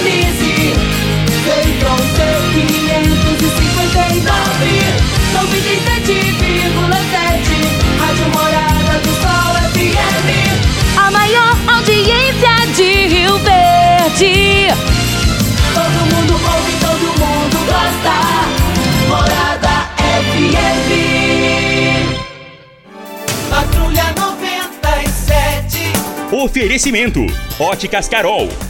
sintonize. Central C559, 97,7. Rádio Morada do Sol FM. A maior audiência de Rio Verde. Todo mundo ouve, todo mundo gosta. Morada FM. Patrulha 97. Oferecimento: Óticas Carol.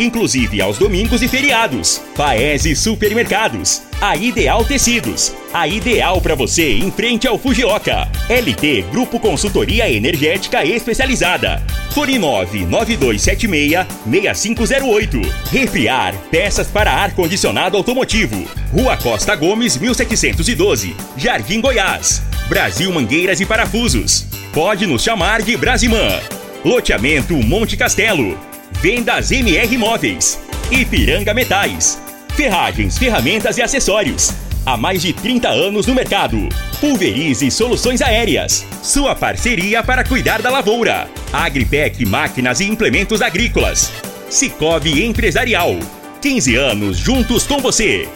Inclusive aos domingos e feriados. Paese Supermercados. A Ideal Tecidos. A ideal para você em frente ao Fujioka. LT Grupo Consultoria Energética Especializada. Fone 99276 6508. Refriar. Peças para ar-condicionado automotivo. Rua Costa Gomes, 1712. Jardim Goiás. Brasil Mangueiras e Parafusos. Pode nos chamar de Brasimã. Loteamento Monte Castelo. Vendas MR Móveis. Ipiranga Metais. Ferragens, ferramentas e acessórios. Há mais de 30 anos no mercado. Pulverize Soluções Aéreas. Sua parceria para cuidar da lavoura. Agripec Máquinas e Implementos Agrícolas. Cicobi Empresarial. 15 anos juntos com você.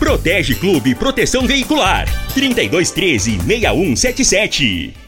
Protege Clube Proteção Veicular. 3213 6177.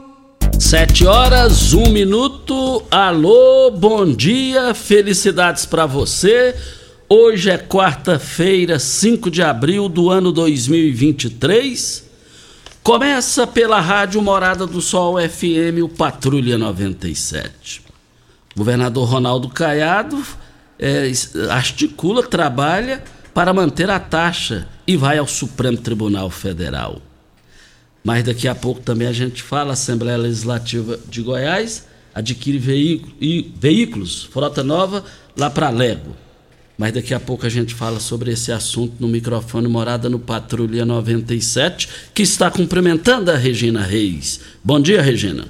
Sete horas, um minuto. Alô, bom dia, felicidades para você. Hoje é quarta-feira, 5 de abril do ano 2023. Começa pela Rádio Morada do Sol FM, o Patrulha 97. O governador Ronaldo Caiado é, articula, trabalha para manter a taxa e vai ao Supremo Tribunal Federal. Mas daqui a pouco também a gente fala, a Assembleia Legislativa de Goiás adquire veículo, e, veículos, frota nova, lá para Lego. Mas daqui a pouco a gente fala sobre esse assunto no microfone Morada no Patrulha 97, que está cumprimentando a Regina Reis. Bom dia, Regina.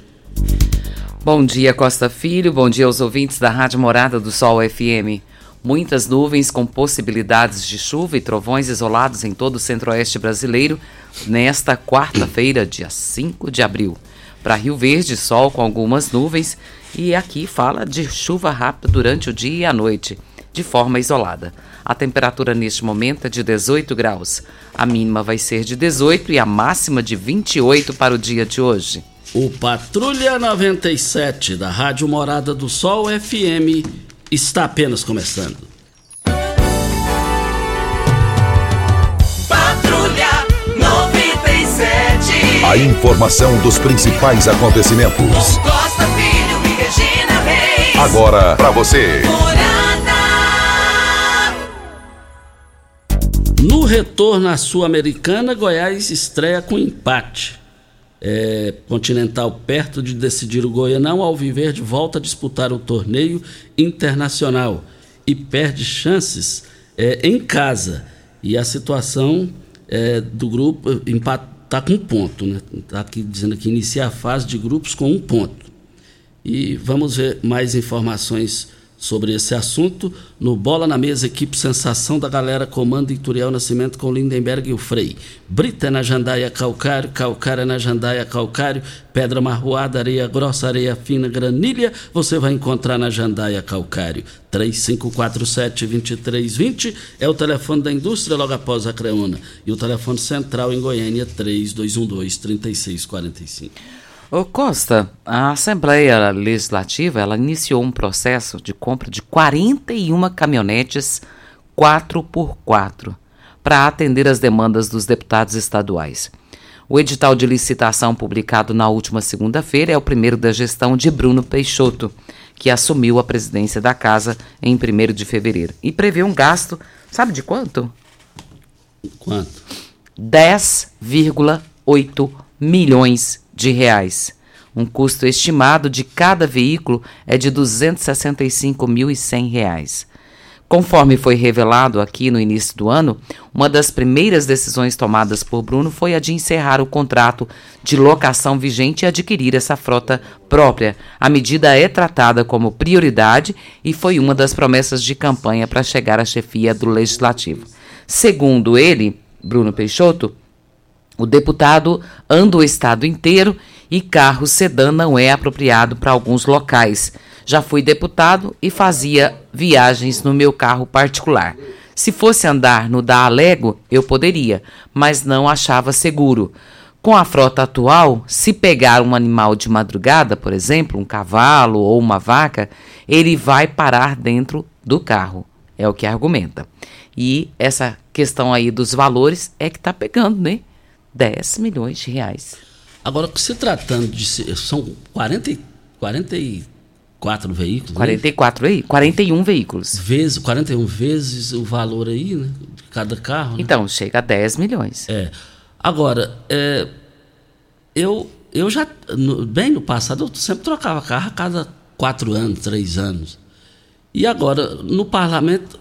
Bom dia, Costa Filho. Bom dia aos ouvintes da Rádio Morada do Sol FM. Muitas nuvens com possibilidades de chuva e trovões isolados em todo o centro-oeste brasileiro nesta quarta-feira, dia 5 de abril. Para Rio Verde, sol com algumas nuvens e aqui fala de chuva rápida durante o dia e a noite, de forma isolada. A temperatura neste momento é de 18 graus. A mínima vai ser de 18 e a máxima de 28 para o dia de hoje. O Patrulha 97 da Rádio Morada do Sol FM está apenas começando. A informação dos principais acontecimentos. Costa Filho e Regina Reis. Agora para você. No retorno à Sul-Americana, Goiás estreia com empate. É, Continental perto de decidir o Goianão, Alviverde volta a disputar o torneio internacional e perde chances é, em casa. E a situação é, do grupo está com um ponto. Está né? Tá aqui dizendo que inicia a fase de grupos com um ponto. E vamos ver mais informações sobre esse assunto no Bola na Mesa, equipe Sensação da Galera, comando Ituriel Nascimento com Lindenberg e o Frei. Brita na Jandaia Calcário, Calcária na Jandaia Calcário, Pedra Marroada, Areia Grossa, Areia Fina, Granilha, você vai encontrar na Jandaia Calcário. 3547-2320 é o telefone da indústria logo após a Creuna. E o telefone central em Goiânia, 3212-3645. Ô Costa, a Assembleia Legislativa ela iniciou um processo de compra de 41 caminhonetes 4x4 para atender as demandas dos deputados estaduais. O edital de licitação publicado na última segunda-feira é o primeiro da gestão de Bruno Peixoto, que assumiu a presidência da casa em 1 de fevereiro. E prevê um gasto, sabe de quanto? Quanto? 10,8 milhões de reais. Um custo estimado de cada veículo é de 265.100 reais. Conforme foi revelado aqui no início do ano, uma das primeiras decisões tomadas por Bruno foi a de encerrar o contrato de locação vigente e adquirir essa frota própria. A medida é tratada como prioridade e foi uma das promessas de campanha para chegar à chefia do Legislativo. Segundo ele, Bruno Peixoto, o deputado anda o estado inteiro e carro sedã não é apropriado para alguns locais. Já fui deputado e fazia viagens no meu carro particular. Se fosse andar no da Alego, eu poderia, mas não achava seguro. Com a frota atual, se pegar um animal de madrugada, por exemplo, um cavalo ou uma vaca, ele vai parar dentro do carro. É o que argumenta. E essa questão aí dos valores é que está pegando, né? 10 milhões de reais. Agora, se tratando de. São 40, e- 44 veículos. né? 44 aí? 41 veículos. Vezes, 41 vezes o valor aí, né? De cada carro. né? Então, chega a 10 milhões. É. Agora, é, eu, eu já, no- bem no passado, eu sempre trocava carro a cada quatro anos, três anos. E agora, no parlamento,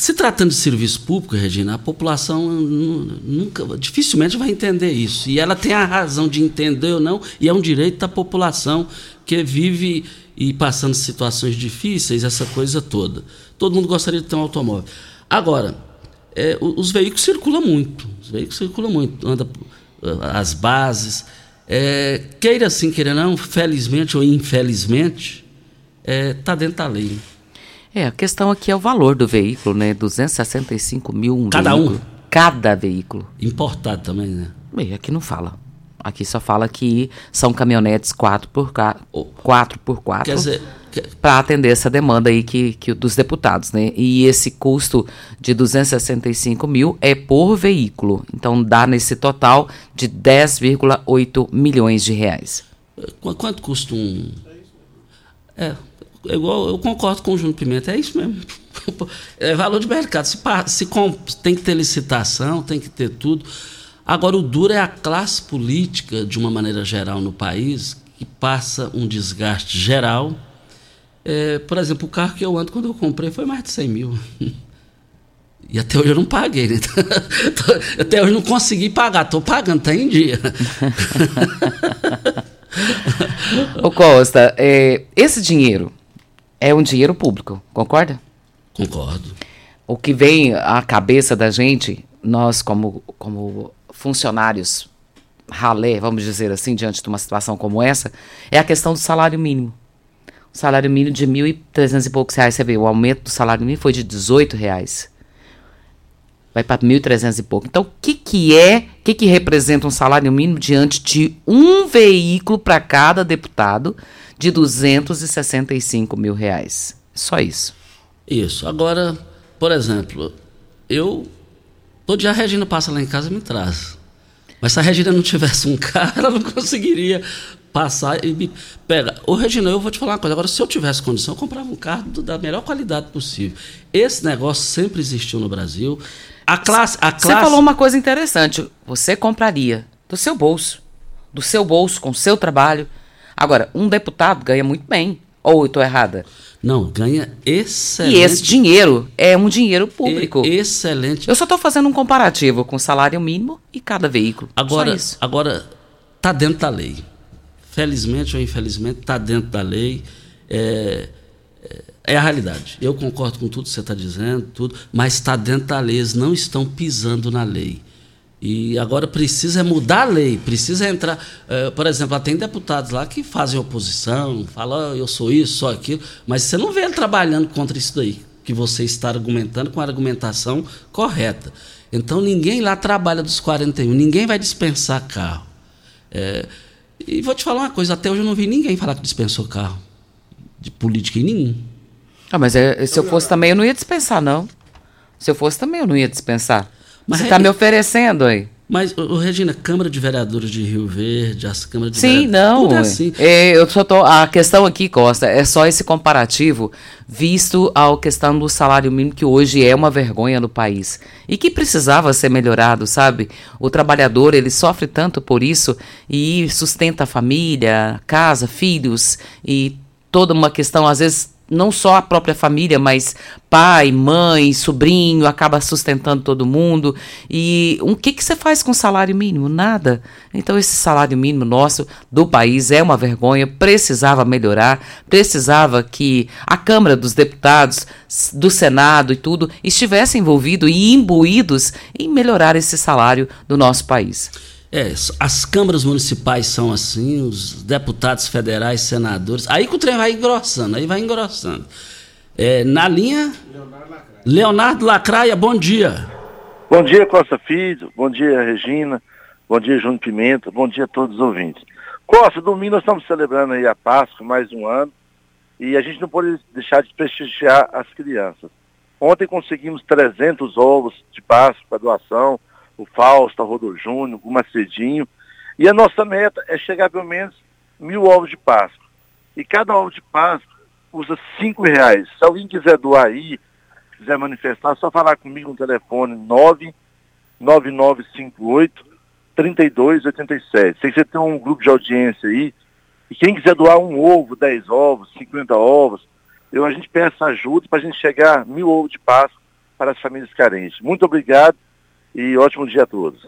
se tratando de serviço público, Regina, a população nu- nunca, dificilmente vai entender isso. E ela tem a razão de entender ou não, e é um direito da população que vive e passando situações difíceis, essa coisa toda. Todo mundo gostaria de ter um automóvel. Agora, é, os veículos circulam muito. Os veículos circulam muito. Anda ah, as bases. É, queira assim, queira não, felizmente ou infelizmente, está dentro da lei. É, a questão aqui é o valor do veículo, né? 265 mil um Cada um? veículo. Cada veículo. Importado também, né? Bem, aqui não fala. Aqui só fala que são caminhonetes 4x4, 4x4 Quer dizer, para atender essa demanda aí que, que dos deputados, né? E esse custo de 265 mil é por veículo. Então dá nesse total de 10,8 milhões de reais. Qu- Quanto custa um. É, é igual, eu concordo com o Júnior Pimenta, é isso mesmo. É valor de mercado. Se, se tem que ter licitação, tem que ter tudo. Agora, o duro é a classe política, de uma maneira geral, no país, que passa um desgaste geral. É, por exemplo, o carro que eu ando, quando eu comprei, foi mais de 100 mil. E até hoje eu não paguei, né? Até hoje não consegui pagar. Estou pagando, está em dia. Ô Costa, é, esse dinheiro é um dinheiro público, concorda? Concordo. O que vem à cabeça da gente, nós como, como funcionários ralé, vamos dizer assim, diante de uma situação como essa, é a questão do salário mínimo. O salário mínimo de 1.300 e poucos reais, você vê, o aumento do salário mínimo foi de 18 reais. Vai para 1.300 e pouco. Então, o que, que é, o que, que representa um salário mínimo diante de um veículo para cada deputado de 265 mil reais? Só isso. Isso. Agora, por exemplo, eu. Todo dia a Regina passa lá em casa e me traz. Mas se a Regina não tivesse um carro, ela não conseguiria passar e me pega. Ô, Regina, eu vou te falar uma coisa. Agora, se eu tivesse condição, eu comprava um carro do- da melhor qualidade possível. Esse negócio sempre existiu no Brasil. A classe. A Você classe falou uma coisa interessante. Você compraria do seu bolso. Do seu bolso, com o seu trabalho. Agora, um deputado ganha muito bem. Ou eu estou errada? Não, ganha excelente. E esse dinheiro é um dinheiro público. e- Excelente. Eu só estou fazendo um comparativo com o salário mínimo e cada veículo. Agora, isso. agora tá dentro da lei. Felizmente ou infelizmente, está dentro da lei. É, é- é a realidade. Eu concordo com tudo que você está dizendo, tudo, mas está dentro da lei. Eles não estão pisando na lei. E agora precisa mudar a lei, precisa entrar. eh, por exemplo, tem deputados lá que fazem oposição, falam, "Ah, eu sou isso, sou aquilo, mas você não vê ele trabalhando contra isso daí, que você está argumentando com a argumentação correta. Então ninguém lá trabalha dos 41, ninguém vai dispensar carro. É, e vou te falar uma coisa, até hoje eu não vi ninguém falar que dispensou carro. De política em nenhum. Ah, mas é- se eu fosse também, eu não ia dispensar, não. Se eu fosse também, eu não ia dispensar. Mas Você está me oferecendo aí. Mas, ô, ô, Regina, Câmara de Vereadores de Rio Verde, as câmaras de Sim, vereadores, não. tudo é assim. é, eu só tô, a questão aqui, Costa, é só esse comparativo visto a questão do salário mínimo que hoje é uma vergonha no país e que precisava ser melhorado, sabe? O trabalhador, ele sofre tanto por isso e sustenta a família, casa, filhos e toda uma questão, às vezes, não só a própria família, mas pai, mãe, sobrinho, acaba sustentando todo mundo. E o que, que você faz com o salário mínimo? Nada. Então, esse salário mínimo nosso do país é uma vergonha, precisava melhorar, precisava que a Câmara dos Deputados, do Senado e tudo estivessem envolvidos e imbuídos em melhorar esse salário do nosso país. É, as câmaras municipais são assim, os deputados federais, senadores. Aí que o trem vai engrossando, aí vai engrossando. É, na linha. Leonardo Lacraia, bom dia. Bom dia, Costa Filho. Bom dia, Regina. Bom dia, Júnior Pimenta. Bom dia a todos os ouvintes. Costa, domingo nós estamos celebrando aí a Páscoa, mais um ano, e a gente não pode deixar de prestigiar as crianças. Ontem conseguimos 300 ovos de Páscoa para doação, o Fausto, a Rodolfo Júnior, o Macedinho, e a nossa meta é chegar a pelo menos mil ovos de Páscoa. E cada ovo de Páscoa custa cinco reais. Se alguém quiser doar aí, quiser manifestar, é só falar comigo no telefone 99958 3287. Sei que você tem um grupo de audiência aí. E quem quiser doar um ovo, 10 ovos, 50 ovos, eu, a gente peça ajuda para a gente chegar a mil ovos de Páscoa para as famílias carentes. Muito obrigado e ótimo dia a todos.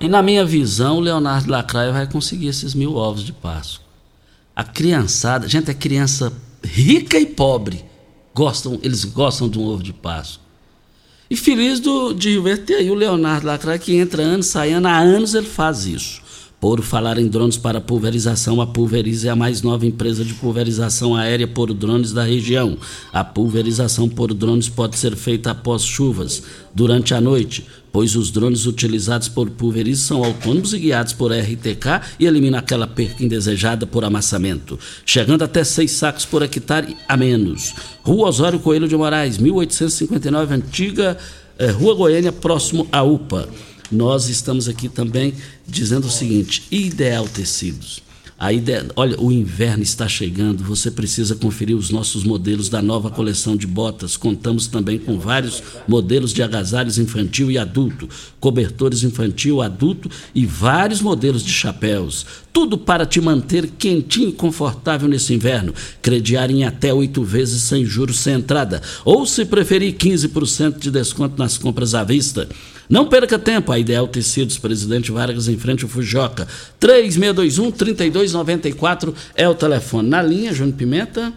E na minha visão, o Leonardo Lacraia vai conseguir esses mil ovos de Páscoa. A criançada, gente, é criança rica e pobre. Gostam, eles gostam de um ovo de Páscoa. E feliz do, de ver ter aí o Leonardo Lacraia que entra ano, sai ano, há anos ele faz isso. Por falar em drones para pulverização, a Pulverize é a mais nova empresa de pulverização aérea por drones da região. A pulverização por drones pode ser feita após chuvas, durante a noite, pois os drones utilizados por Pulverize são autônomos e guiados por RTK e eliminam aquela perca indesejada por amassamento, chegando até seis sacos por hectare a menos. Rua Osório Coelho de Moraes, 1859, antiga eh, Rua Goiânia, próximo à UPA nós estamos aqui também dizendo o seguinte: Ideal Tecidos. A ideia, olha, o inverno está chegando, você precisa conferir os nossos modelos da nova coleção de botas. Contamos também com vários modelos de agasalhos infantil e adulto, cobertores infantil, adulto e vários modelos de chapéus. Tudo para te manter quentinho e confortável nesse inverno. Crediar em até oito vezes sem juros sem entrada. Ou, se preferir, 15% de desconto nas compras à vista. Não perca tempo, a Ideal Tecidos, Presidente Vargas, em frente ao Fujoca. 3621-3294 é o telefone. Na linha, Júnior Pimenta.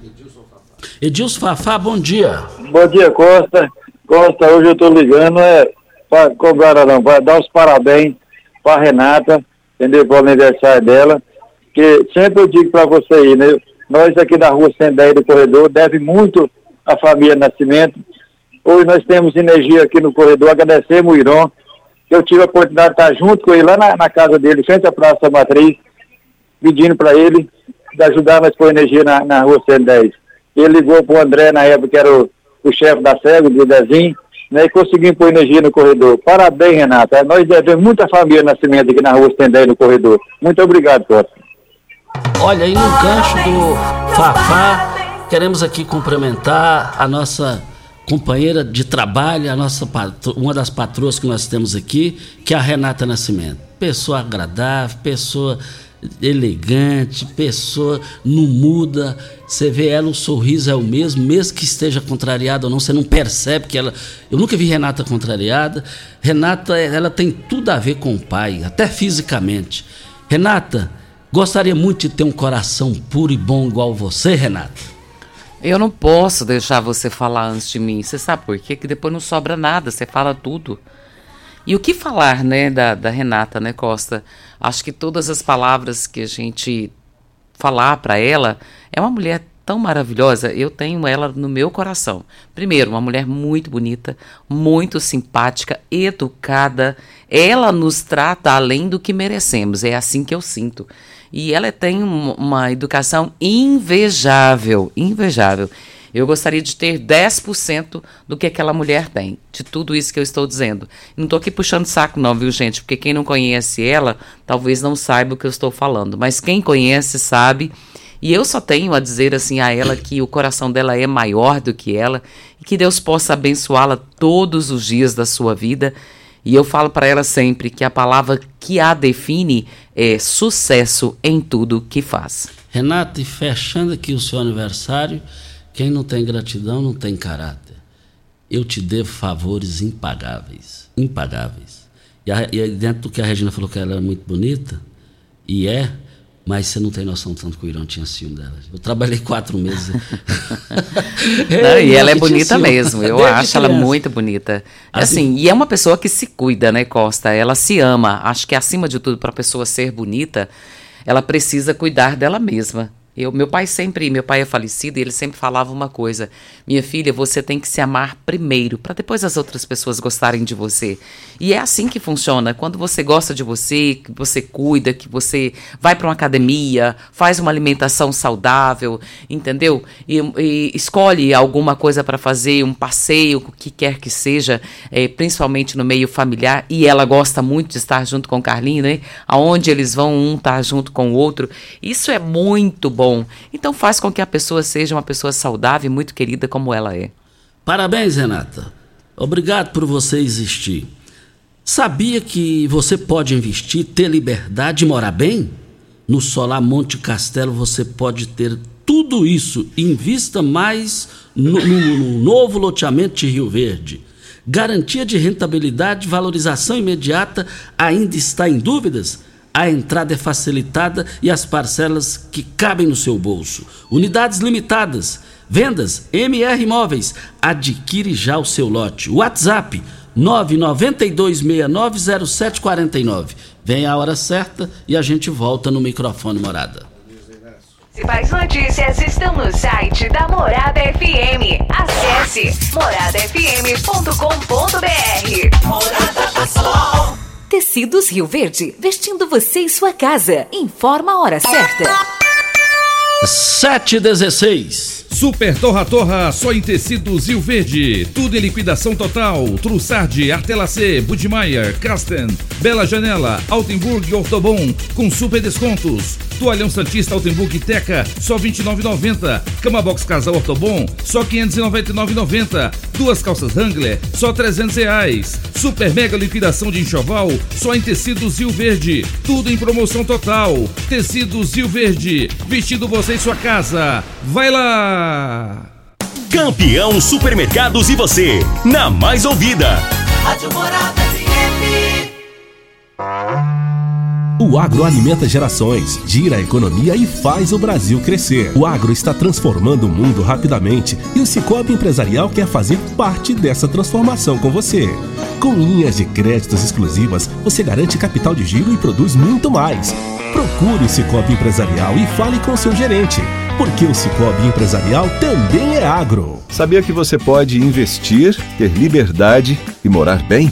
Edilson Fafá, bom dia. Bom dia, Costa. Costa, hoje eu estou ligando é para cobrar, não, para dar os parabéns para Renata, entendeu? Para o aniversário dela. Que sempre eu digo para você aí, né? Nós aqui da rua 110 do corredor deve muito à família Nascimento. Hoje nós temos energia aqui no corredor, agradecemos o Irão. Eu tive a oportunidade de estar junto com ele lá na, na casa dele, frente à Praça Matriz, pedindo para ele de ajudar nós com energia na, na rua 110. Ele ligou para o André, na época, que era o, o chefe da SEGO, do Dezinho, né, e conseguimos pôr energia no corredor. Parabéns, Renata. Nós devemos muita família Nascimento aqui na rua 110 no corredor. Muito obrigado, Costa. Olha, aí no gancho do Fafá, queremos aqui cumprimentar a nossa companheira de trabalho, a nossa patro, uma das patroas que nós temos aqui, que é a Renata Nascimento. Pessoa agradável, pessoa elegante, pessoa não muda. Você vê ela, o sorriso é o mesmo, mesmo que esteja contrariada ou não, você não percebe que ela. Eu nunca vi Renata contrariada. Renata, ela tem tudo a ver com o pai, até fisicamente. Renata, gostaria muito de ter um coração puro e bom igual você, Renata. Eu não posso deixar você falar antes de mim. Você sabe por quê? Que depois não sobra nada, você fala tudo. E o que falar, né, da, da Renata, né, Costa? Acho que todas as palavras que a gente falar para ela, é uma mulher tão maravilhosa. Eu tenho ela no meu coração. Primeiro, uma mulher muito bonita, muito simpática, educada. Ela nos trata além do que merecemos. É assim que eu sinto. E ela tem um, uma educação invejável, invejável. Eu gostaria de ter 10% do que aquela mulher tem, de tudo isso que eu estou dizendo. Não estou aqui puxando saco, não, viu, gente? Porque quem não conhece ela, talvez não saiba o que eu estou falando. Mas quem conhece sabe. E eu só tenho a dizer assim a ela que o coração dela é maior do que ela e que Deus possa abençoá-la todos os dias da sua vida. E eu falo para ela sempre que a palavra que a define é sucesso em tudo que faz. Renata, e fechando aqui o seu aniversário, quem não tem gratidão não tem caráter. Eu te devo favores impagáveis. Impagáveis. E, a, e dentro do que a Regina falou que ela era muito bonita, e é, mas você não tem noção tanto que o Irã tinha ciúme dela. Eu trabalhei quatro meses. Não, e ela é bonita mesmo. Eu acho ela muito bonita. Assim, assim, e é uma pessoa que se cuida, né, Costa? Ela se ama. Acho que acima de tudo, para a pessoa ser bonita, ela precisa cuidar dela mesma. Eu, meu pai sempre, meu pai é falecido e ele sempre falava uma coisa: minha filha, você tem que se amar primeiro, para depois as outras pessoas gostarem de você. E é assim que funciona. Quando você gosta de você, que você cuida, que você vai para uma academia, faz uma alimentação saudável, entendeu? E, e escolhe alguma coisa para fazer, um passeio, o que quer que seja, é, principalmente no meio familiar. E ela gosta muito de estar junto com o Carlinho, né? Aonde eles vão, um tá junto com o outro. Isso é muito bom bom. Então faz com que a pessoa seja uma pessoa saudável e muito querida como ela é. Parabéns, Renata. Obrigado por você existir. Sabia que você pode investir, ter liberdade e morar bem? No Solar Monte Castelo você pode ter tudo isso. Invista mais no, no, no novo loteamento de Rio Verde. Garantia de rentabilidade, valorização imediata ainda está em dúvidas? A entrada é facilitada e as parcelas que cabem no seu bolso. Unidades limitadas. Vendas MR Imóveis. Adquire já o seu lote. WhatsApp 992690749. Vem a hora certa e a gente volta no microfone Morada. Principais notícias estão no site da Morada FM. Acesse moradafm.com.br. Morada do Sol. Tecidos Rio Verde, vestindo você e sua casa. Informa a hora certa. 716. Super Torra Torra, só em tecidos Rio Verde. Tudo em liquidação total. Trussardi, Artelacê, Budmeier, Casten, Bela Janela, Altenburg e Ortobon, com super descontos. Toalhão Santista Altenburg e Teca, só R$ 29,90. Cama Box Casal Ortobon, só R$ 599,90. Duas calças Wrangler, só 300 reais. Super mega liquidação de enxoval, só em tecidos Rio Verde. Tudo em promoção total. Tecidos Rio Verde, vestindo você em sua casa. Vai lá! Campeão Supermercados e você, na mais ouvida. Rádio Morada O agro alimenta gerações, gira a economia e faz o Brasil crescer. O agro está transformando o mundo rapidamente e o Cicobi Empresarial quer fazer parte dessa transformação com você. Com linhas de créditos exclusivas, você garante capital de giro e produz muito mais. Procure o Cicobi Empresarial e fale com seu gerente, porque o Cicobi Empresarial também é agro. Sabia que você pode investir, ter liberdade e morar bem?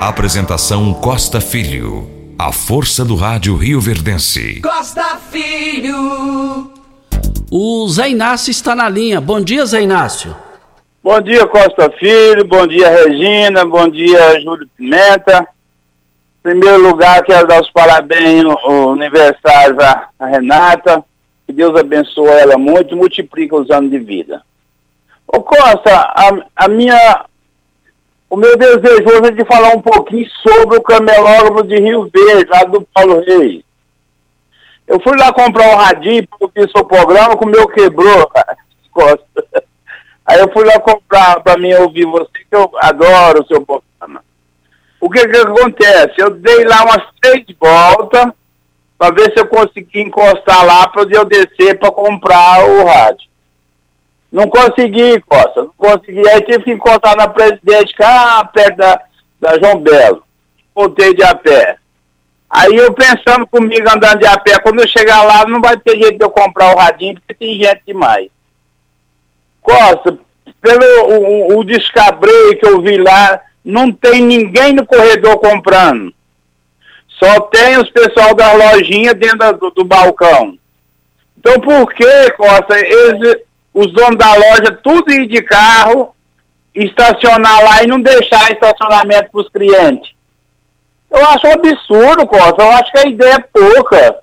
Apresentação Costa Filho. A força do rádio Rio Verdense. Costa Filho. O Zé Inácio está na linha. Bom dia, Zé Inácio. Bom dia, Costa Filho. Bom dia, Regina. Bom dia, Júlio Pimenta. Em primeiro lugar, quero dar os parabéns no aniversário à Renata. Que Deus abençoe ela muito e multiplique os anos de vida. Ô Costa, a, a minha o meu desejo hoje é de falar um pouquinho sobre o camelógrafo de Rio Verde, lá do Paulo Reis. Eu fui lá comprar um radinho ouvir seu programa, que o meu quebrou Aí eu fui lá comprar para mim ouvir você, que eu adoro o seu programa. O que que acontece? Eu dei lá umas três voltas para ver se eu consegui encostar lá para eu descer para comprar o rádio. Não consegui, Costa, não consegui. Aí tive que encostar na presidente, cá perto da, da João Belo. Voltei de a pé. Aí eu pensando comigo andando de a pé, quando eu chegar lá não vai ter jeito de eu comprar o radinho, porque tem gente demais. Costa, pelo o, o descabreio que eu vi lá, não tem ninguém no corredor comprando. Só tem os pessoal da lojinha dentro do, do balcão. Então por que, Costa, eles os donos da loja tudo ir de carro, estacionar lá e não deixar estacionamento para os clientes. Eu acho um absurdo, Costa. Eu acho que a ideia é pouca.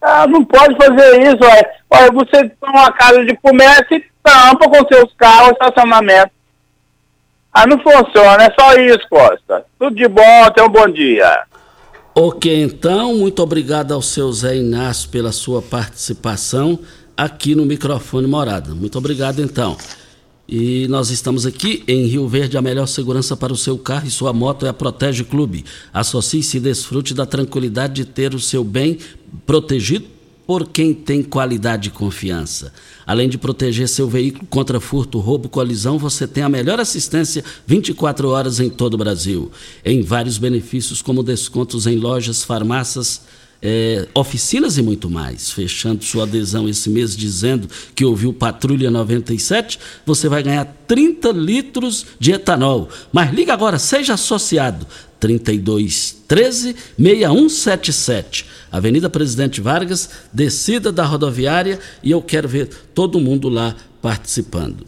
Ah, não pode fazer isso, olha. olha você tem uma casa de comércio e tampa com seus carros estacionamento. Ah, não funciona, é só isso, Costa. Tudo de bom, tenha um bom dia. Ok, então, muito obrigado ao seu Zé Inácio pela sua participação aqui no microfone Morada. Muito obrigado então. E nós estamos aqui em Rio Verde, a melhor segurança para o seu carro e sua moto é a Protege Clube. Associe-se e desfrute da tranquilidade de ter o seu bem protegido por quem tem qualidade e confiança. Além de proteger seu veículo contra furto, roubo, colisão, você tem a melhor assistência 24 horas em todo o Brasil. Em vários benefícios, como descontos em lojas, farmácias, é, oficinas e muito mais. Fechando sua adesão esse mês dizendo que ouviu Patrulha 97, você vai ganhar 30 litros de etanol. Mas liga agora, seja associado. 32 13 6177. Avenida Presidente Vargas, descida da rodoviária e eu quero ver todo mundo lá participando.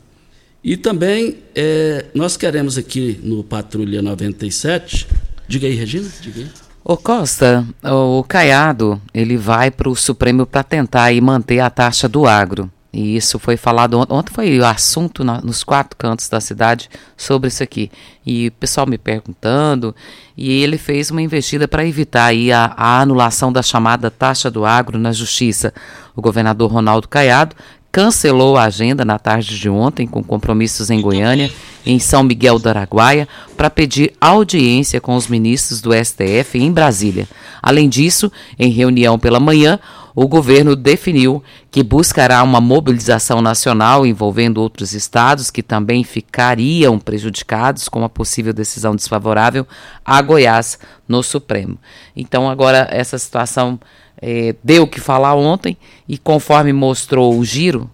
E também é, nós queremos aqui no Patrulha 97. Diga aí, Regina. Diga aí. Ô Costa, o Caiado, ele vai para o Supremo para tentar aí manter a taxa do agro. E isso foi falado ontem, ontem foi o assunto na, nos quatro cantos da cidade sobre isso aqui. E o pessoal me perguntando, e ele fez uma investida para evitar aí a, a anulação da chamada taxa do agro na justiça. O governador Ronaldo Caiado cancelou a agenda na tarde de ontem com compromissos em Goiânia, em São Miguel do Araguaia, para pedir audiência com os ministros do STF em Brasília. Além disso, em reunião pela manhã, o governo definiu que buscará uma mobilização nacional envolvendo outros estados que também ficariam prejudicados com a possível decisão desfavorável a Goiás no Supremo. Então, agora, essa situação é, deu o que falar ontem e conforme mostrou o giro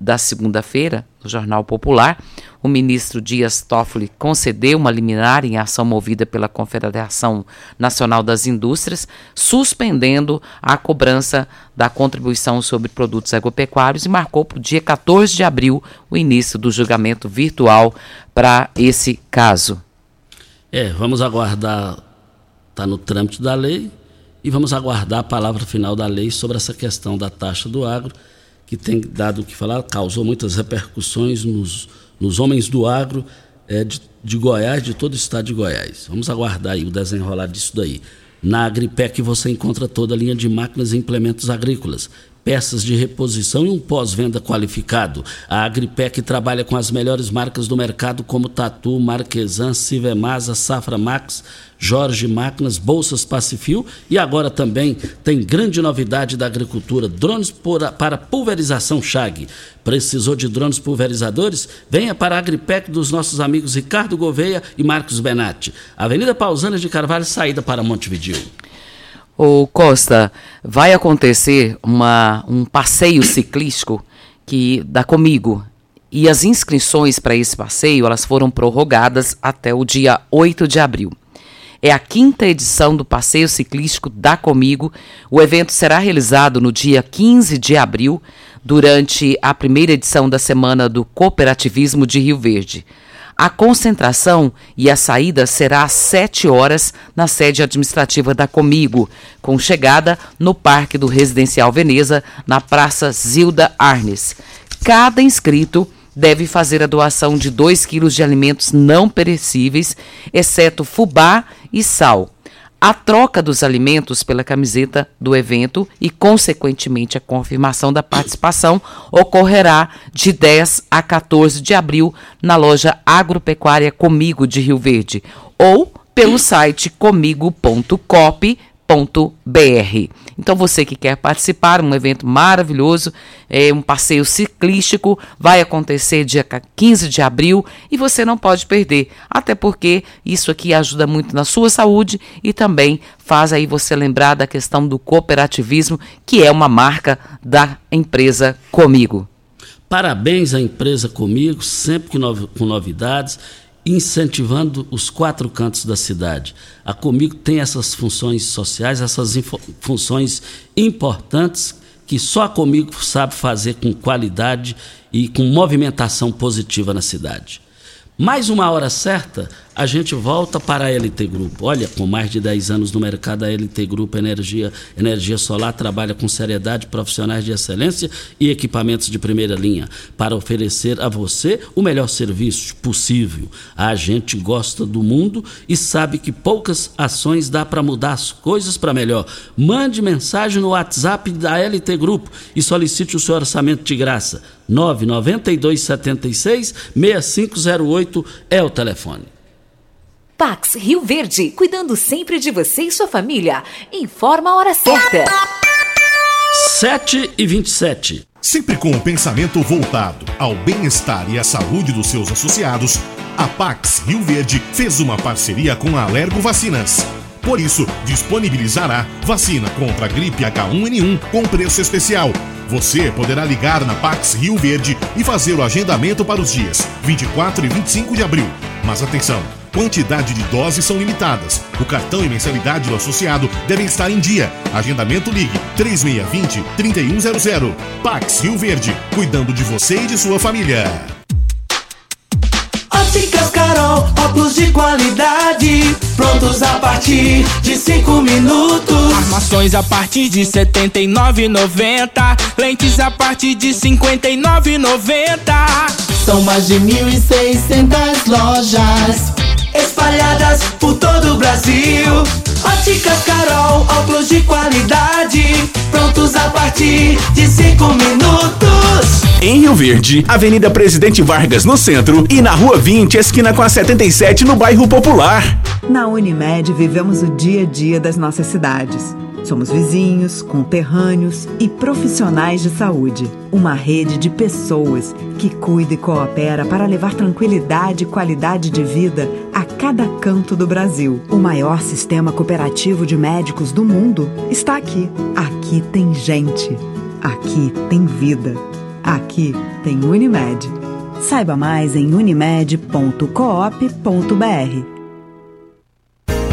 da segunda-feira, no Jornal Popular, o ministro Dias Toffoli concedeu uma liminar em ação movida pela Confederação Nacional das Indústrias, suspendendo a cobrança da contribuição sobre produtos agropecuários e marcou para o dia 14 de abril o início do julgamento virtual para esse caso. É, vamos aguardar, está no trâmite da lei, e vamos aguardar a palavra final da lei sobre essa questão da taxa do agro que tem dado o que falar, causou muitas repercussões nos, nos homens do agro é, de, de Goiás, de todo o estado de Goiás. Vamos aguardar aí o desenrolar disso daí. Na Agripec você encontra toda a linha de máquinas e implementos agrícolas, peças de reposição e um pós-venda qualificado. A Agripec trabalha com as melhores marcas do mercado como Tatu, Marquesan, Civemasa, Safra Max, Jorge Máquinas, Bolsas Pacifil e agora também tem grande novidade da agricultura, drones para pulverização Chag. Precisou de drones pulverizadores? Venha para a Agripec dos nossos amigos Ricardo Gouveia e Marcos Benatti. Avenida Pausana de Carvalho, saída para Montevideo. O Costa, vai acontecer uma, um passeio ciclístico que dá comigo. E as inscrições para esse passeio elas foram prorrogadas até o dia 8 de abril. É a quinta edição do Passeio Ciclístico Dá Comigo. O evento será realizado no dia 15 de abril, durante a primeira edição da Semana do Cooperativismo de Rio Verde. A concentração e a saída será às 7 horas na sede administrativa da Comigo, com chegada no Parque do Residencial Veneza, na Praça Zilda Arnes. Cada inscrito deve fazer a doação de 2 quilos de alimentos não perecíveis, exceto fubá e sal. A troca dos alimentos pela camiseta do evento e, consequentemente, a confirmação da participação ocorrerá de 10 a 14 de abril na loja Agropecuária Comigo de Rio Verde ou pelo site comigo.cop.com br. Então você que quer participar, um evento maravilhoso, é um passeio ciclístico, vai acontecer dia 15 de abril e você não pode perder, até porque isso aqui ajuda muito na sua saúde e também faz aí você lembrar da questão do cooperativismo, que é uma marca da empresa Comigo. Parabéns à empresa Comigo, sempre com novidades incentivando os quatro cantos da cidade. A Comigo tem essas funções sociais, essas funções importantes que só a Comigo sabe fazer com qualidade e com movimentação positiva na cidade. Mais uma hora certa, a gente volta para a LT Grupo. Olha, com mais de 10 anos no mercado, a LT Grupo Energia, Energia Solar trabalha com seriedade, profissionais de excelência e equipamentos de primeira linha para oferecer a você o melhor serviço possível. A gente gosta do mundo e sabe que poucas ações dá para mudar as coisas para melhor. Mande mensagem no WhatsApp da LT Grupo e solicite o seu orçamento de graça. 99276 6508 é o telefone. Pax Rio Verde, cuidando sempre de você e sua família. Informa a hora certa. 7 e 27. Sempre com o pensamento voltado ao bem-estar e à saúde dos seus associados, a Pax Rio Verde fez uma parceria com a Alergo Vacinas. Por isso, disponibilizará vacina contra a gripe H1N1 com preço especial. Você poderá ligar na Pax Rio Verde e fazer o agendamento para os dias 24 e 25 de abril. Mas atenção! Quantidade de doses são limitadas. O cartão e mensalidade do associado devem estar em dia. Agendamento ligue 3620 3100. Pax Rio Verde, cuidando de você e de sua família. Óticas Carol, óculos de qualidade, prontos a partir de 5 minutos. Armações a partir de 79,90, lentes a partir de 59,90. São mais de 1.600 lojas espalhadas por todo o Brasil. Óticas Carol, óculos de qualidade, prontos a partir de cinco minutos. Em Rio Verde, Avenida Presidente Vargas no centro e na Rua 20, esquina com a 77 no bairro Popular. Na Unimed vivemos o dia a dia das nossas cidades Somos vizinhos, conterrâneos e profissionais de saúde. Uma rede de pessoas que cuida e coopera para levar tranquilidade e qualidade de vida a cada canto do Brasil. O maior sistema cooperativo de médicos do mundo está aqui. Aqui tem gente. Aqui tem vida. Aqui tem Unimed. Saiba mais em unimed.coop.br.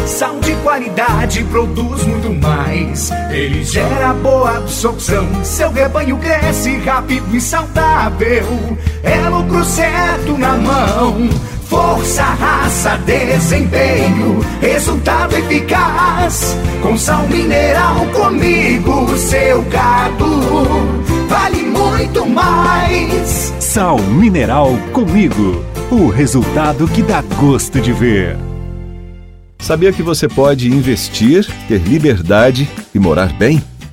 Sal de qualidade produz muito mais. Ele gera boa absorção. Seu rebanho cresce rápido e saudável. É lucro certo na mão. Força, raça, desempenho, resultado eficaz. Com sal mineral comigo, seu gado vale muito mais. Sal mineral comigo. O resultado que dá gosto de ver. Sabia que você pode investir, ter liberdade e morar bem?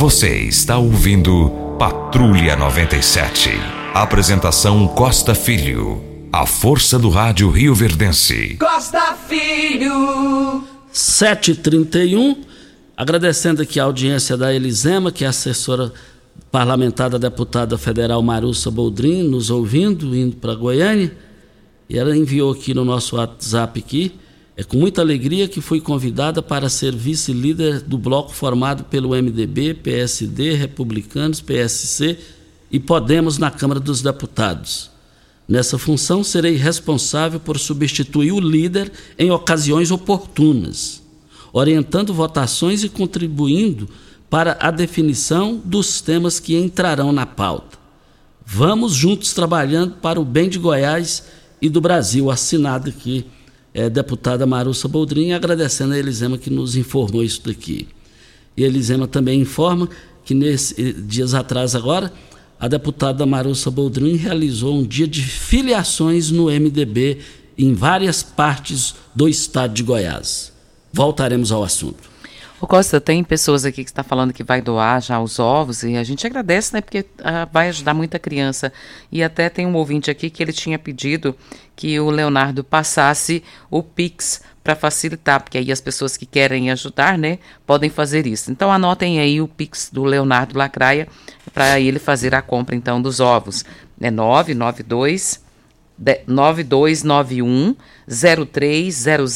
Você está ouvindo Patrulha 97. Apresentação Costa Filho. A força do rádio Rio Verdense. Costa Filho. 731. Agradecendo aqui a audiência da Elisema, que é assessora parlamentar da deputada federal Marussa Boldrin, nos ouvindo, indo para Goiânia. E ela enviou aqui no nosso WhatsApp aqui é com muita alegria que fui convidada para ser vice-líder do bloco formado pelo MDB, PSD, Republicanos, PSC e Podemos na Câmara dos Deputados. Nessa função, serei responsável por substituir o líder em ocasiões oportunas, orientando votações e contribuindo para a definição dos temas que entrarão na pauta. Vamos juntos trabalhando para o bem de Goiás e do Brasil, assinado aqui é, deputada Marussa Boldrin, agradecendo a Elisema que nos informou isso daqui. E a Elisema também informa que nesse, eh, dias atrás agora, a deputada Marussa Boldrin realizou um dia de filiações no MDB em várias partes do estado de Goiás. Voltaremos ao assunto. O Costa, tem pessoas aqui que está falando que vai doar já os ovos e a gente agradece, né? Porque ah, vai ajudar muita criança. E até tem um ouvinte aqui que ele tinha pedido que o Leonardo passasse o Pix para facilitar, porque aí as pessoas que querem ajudar, né, podem fazer isso. Então anotem aí o Pix do Leonardo Lacraia para ele fazer a compra então dos ovos. É 992 9291 0300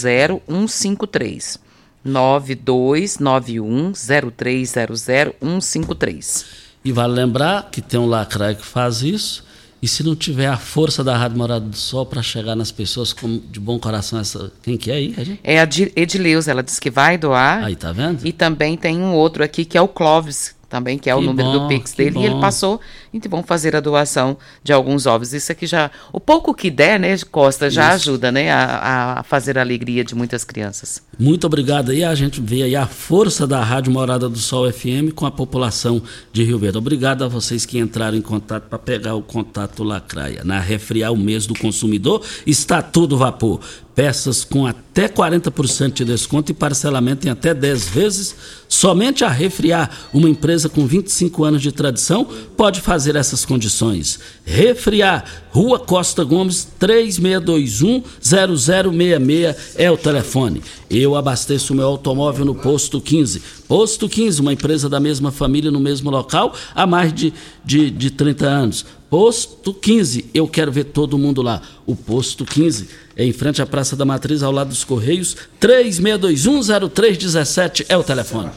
153. 9291-0300-153. E vale lembrar que tem um lacraio que faz isso. E se não tiver a força da Rádio Morada do Sol para chegar nas pessoas com, de bom coração, essa, quem que é aí? É a Edileuza, ela disse que vai doar. Aí, tá vendo? E também tem um outro aqui que é o Clóvis, também, que é o que número bom, do Pix dele, bom. e ele passou, então vamos fazer a doação de alguns ovos. Isso aqui já, o pouco que der, né, Costa, já Isso. ajuda, né, a, a, fazer a alegria de muitas crianças. Muito obrigado aí, a gente vê aí a força da Rádio Morada do Sol FM com a população de Rio Verde. Obrigado a vocês que entraram em contato para pegar o contato Lacraia. Na Refriar o mês do consumidor, está todo vapor peças com até 40% de desconto e parcelamento em até 10 vezes. Somente a Refriar, uma empresa com 25 anos de tradição, pode fazer essas condições. Refriar, Rua Costa Gomes, 3621-0066 é o telefone. Eu abasteço meu automóvel no Posto 15. Posto 15, uma empresa da mesma família no mesmo local há mais de, de, de 30 anos. Posto 15, eu quero ver todo mundo lá. O Posto 15 é em frente à Praça da Matriz, ao lado dos Correios. 36210317 é o telefone.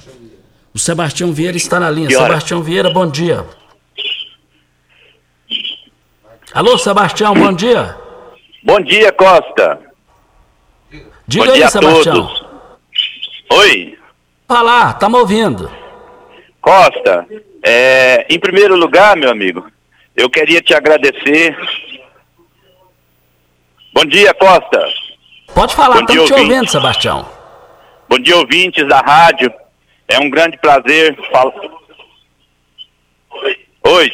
O Sebastião Vieira está na linha. Sebastião Vieira, bom dia. Alô, Sebastião, bom dia. Bom dia, Costa. Diga bom aí, dia Sebastião. a todos. Oi. Fala, tá me ouvindo? Costa, é, em primeiro lugar, meu amigo, eu queria te agradecer. Bom dia, Costa. Pode falar, estamos te ouvindo, Sebastião. Bom dia, ouvintes da rádio. É um grande prazer falar. Oi.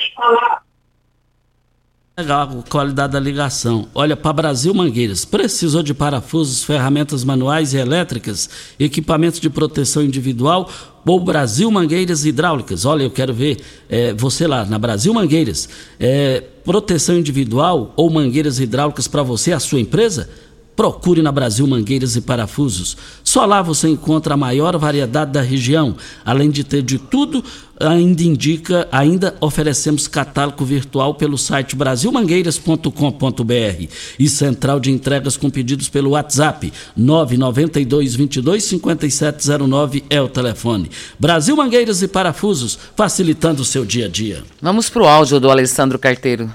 Legal qualidade da ligação. Olha, para Brasil Mangueiras, precisou de parafusos, ferramentas manuais e elétricas, equipamentos de proteção individual ou Brasil Mangueiras Hidráulicas. Olha, eu quero ver é, você lá na Brasil Mangueiras. É, proteção individual ou mangueiras hidráulicas para você, a sua empresa? Procure na Brasil Mangueiras e Parafusos. Só lá você encontra a maior variedade da região. Além de ter de tudo, ainda indica, ainda oferecemos catálogo virtual pelo site brasilmangueiras.com.br e central de entregas com pedidos pelo WhatsApp 992 22 5709 é o telefone. Brasil Mangueiras e Parafusos, facilitando o seu dia a dia. Vamos pro áudio do Alessandro Carteiro.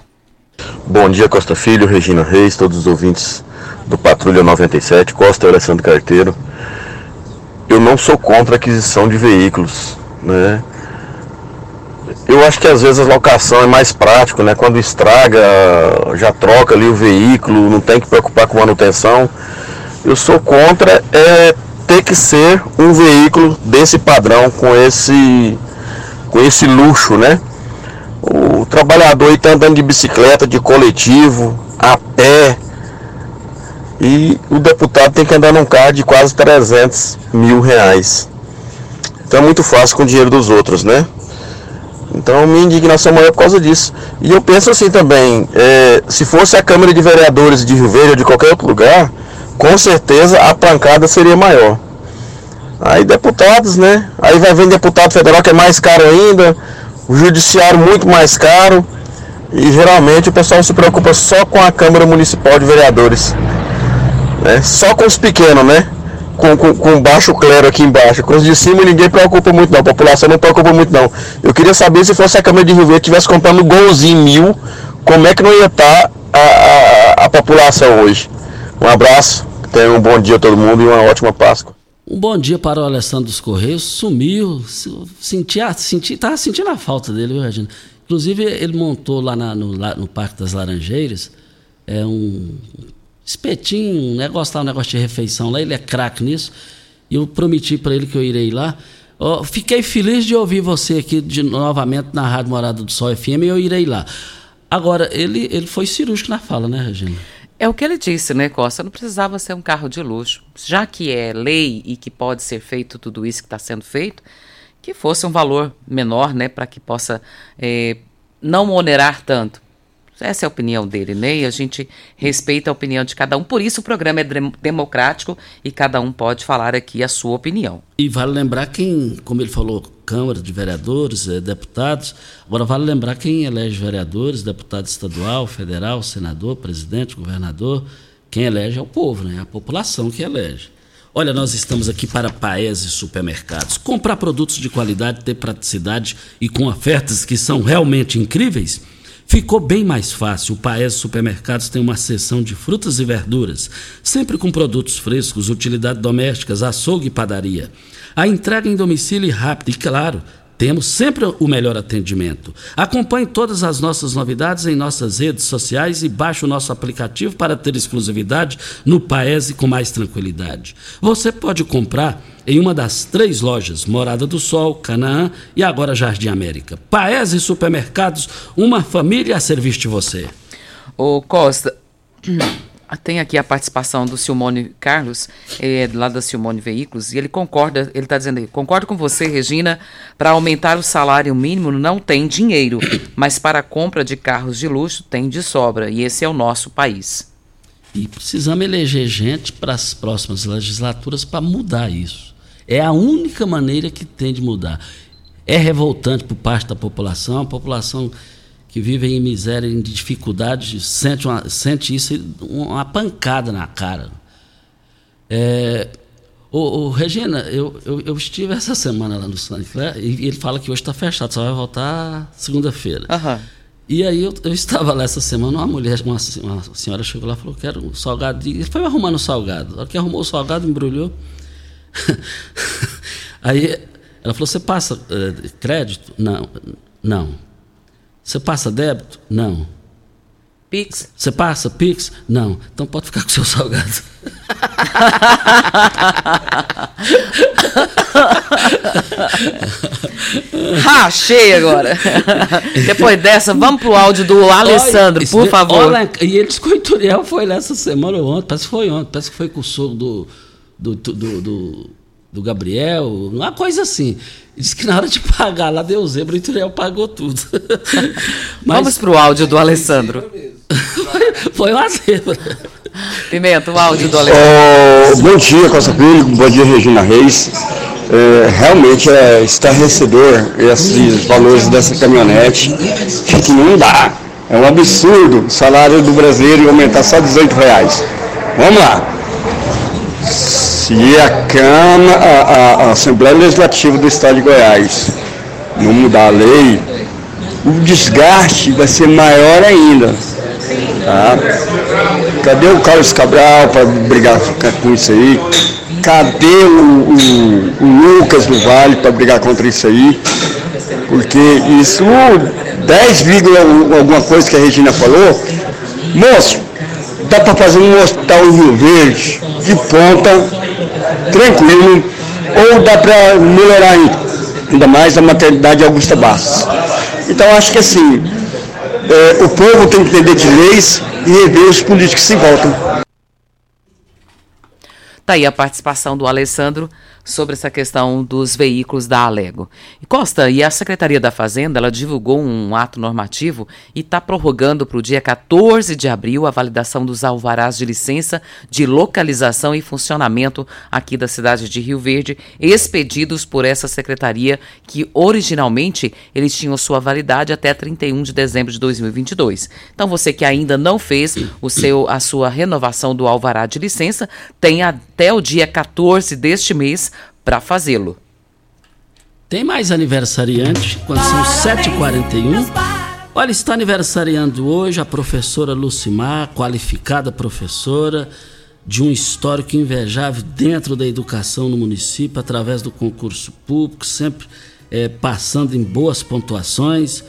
Bom dia, Costa Filho, Regina Reis, todos os ouvintes do Patrulha 97, Costa Alessandro Carteiro. Eu não sou contra a aquisição de veículos, né? Eu acho que às vezes a locação é mais prático, né? Quando estraga, já troca ali o veículo, não tem que preocupar com manutenção. Eu sou contra é ter que ser um veículo desse padrão, com esse, com esse luxo, né? O trabalhador está andando de bicicleta, de coletivo, a pé. E o deputado tem que andar num carro de quase 300 mil reais. Então é muito fácil com o dinheiro dos outros, né? Então minha indignação maior é por causa disso. E eu penso assim também, é, se fosse a Câmara de Vereadores de Rio Verde ou de qualquer outro lugar, com certeza a pancada seria maior. Aí deputados, né? Aí vai vir deputado federal que é mais caro ainda, o judiciário muito mais caro. E geralmente o pessoal se preocupa só com a Câmara Municipal de Vereadores. Né? Só com os pequenos, né? Com, com, com baixo clero aqui embaixo. Com os de cima ninguém preocupa muito não. A população não preocupa muito não. Eu queria saber se fosse a Câmara de Rio Verde tivesse comprando golzinho mil, como é que não ia estar a, a, a população hoje. Um abraço, tenham um bom dia a todo mundo e uma ótima Páscoa. Um bom dia para o Alessandro dos Correios. Sumiu, senti, senti, tava sentindo a falta dele, viu, Regina? Inclusive, ele montou lá, na, no, no Parque das Laranjeiras é um espetinho, negócio lá, um negócio de refeição lá. Ele é craque nisso. E eu prometi para ele que eu irei lá. Oh, fiquei feliz de ouvir você aqui de, novamente na Rádio Morada do Sol FM e eu irei lá. Agora, ele, ele foi cirúrgico na fala, né, Regina? É o que ele disse, né, Costa? Não precisava ser um carro de luxo. Já que é lei e que pode ser feito tudo isso que está sendo feito, que fosse um valor menor, né, para que possa é, não onerar tanto. Essa é a opinião dele, né? E a gente respeita a opinião de cada um. Por isso o programa é democrático e cada um pode falar aqui a sua opinião. E vale lembrar quem, como ele falou, Câmara de Vereadores, é, deputados. Agora vale lembrar quem elege vereadores, deputado estadual, federal, senador, presidente, governador. Quem elege é o povo, né? É a população que elege. Olha, nós estamos aqui para Paese Supermercados. Comprar produtos de qualidade, ter praticidade e com ofertas que são realmente incríveis ficou bem mais fácil. O Paese Supermercados tem uma seção de frutas e verduras, sempre com produtos frescos, utilidades domésticas, açougue e padaria. A entrega em domicílio rápida e, claro, temos sempre o melhor atendimento. Acompanhe todas as nossas novidades em nossas redes sociais e baixe o nosso aplicativo para ter exclusividade no Paese com mais tranquilidade. Você pode comprar em uma das três lojas, Morada do Sol, Canaã e agora Jardim América. Paese Supermercados, uma família a serviço de você. Ô Costa, Tem aqui a participação do Silmone Carlos, é, lá da Silmone Veículos, e ele concorda, ele está dizendo aí, concordo com você, Regina, para aumentar o salário mínimo não tem dinheiro, mas para a compra de carros de luxo tem de sobra, e esse é o nosso país. E precisamos eleger gente para as próximas legislaturas para mudar isso. É a única maneira que tem de mudar. É revoltante por parte da população, a população que vivem em miséria, em dificuldade, sente, uma, sente isso uma pancada na cara. É, ô, Regina, eu, eu, eu, estive essa semana lá no Sancler e ele fala que hoje está fechado, só vai voltar segunda-feira. Uhum. E aí eu, eu, estava lá essa semana, uma mulher, uma, uma senhora chegou lá e falou, quero um salgado. Ele foi arrumando o salgado. A hora que arrumou o salgado, embrulhou. aí ela falou, você passa uh, crédito? Não. Não. Você passa débito? Não. Pix? Você passa Pix? Não. Então pode ficar com o seu salgado. Rachei agora. Depois dessa, vamos pro áudio do Alessandro, por favor. Olha, e o Ituriel foi nessa semana ou ontem, parece que foi ontem, parece que foi com o sogro do, do, do, do, do Gabriel, uma coisa assim. Diz que na hora de pagar lá deu zebra e o Ituriel pagou tudo. Mas... Vamos pro áudio do Alessandro. Foi uma zebra. Pimenta, o áudio do Alessandro. Oh, bom dia, Costa Filho. Bom dia, Regina Reis. É, realmente é estarrecedor esses valores dessa caminhonete, que não dá. É um absurdo o salário do brasileiro aumentar só 18 reais. Vamos lá. Se a Câmara, a, a, Assembleia Legislativa do Estado de Goiás não mudar a lei, o desgaste vai ser maior ainda. Tá? Cadê o Carlos Cabral para brigar com isso aí? Cadê o, o, o Lucas do Vale para brigar contra isso aí? Porque isso, 10, alguma coisa que a Regina falou, moço, dá para fazer um hospital em Rio Verde de ponta tranquilo, ou dá para melhorar ainda mais a maternidade Augusta Bastos. Então acho que assim, é, o povo tem que entender de leis e rever os políticos que se voltam. Tá aí a participação do Alessandro sobre essa questão dos veículos da Alego. E Costa, e a Secretaria da Fazenda, ela divulgou um ato normativo e está prorrogando para o dia 14 de abril a validação dos alvarás de licença de localização e funcionamento aqui da cidade de Rio Verde, expedidos por essa secretaria que originalmente eles tinham sua validade até 31 de dezembro de 2022. Então você que ainda não fez o seu a sua renovação do alvará de licença, tem até o dia 14 deste mês para fazê-lo. Tem mais aniversariante, quando são 7h41. Olha, está aniversariando hoje a professora Lucimar, qualificada professora de um histórico invejável dentro da educação no município, através do concurso público, sempre é, passando em boas pontuações.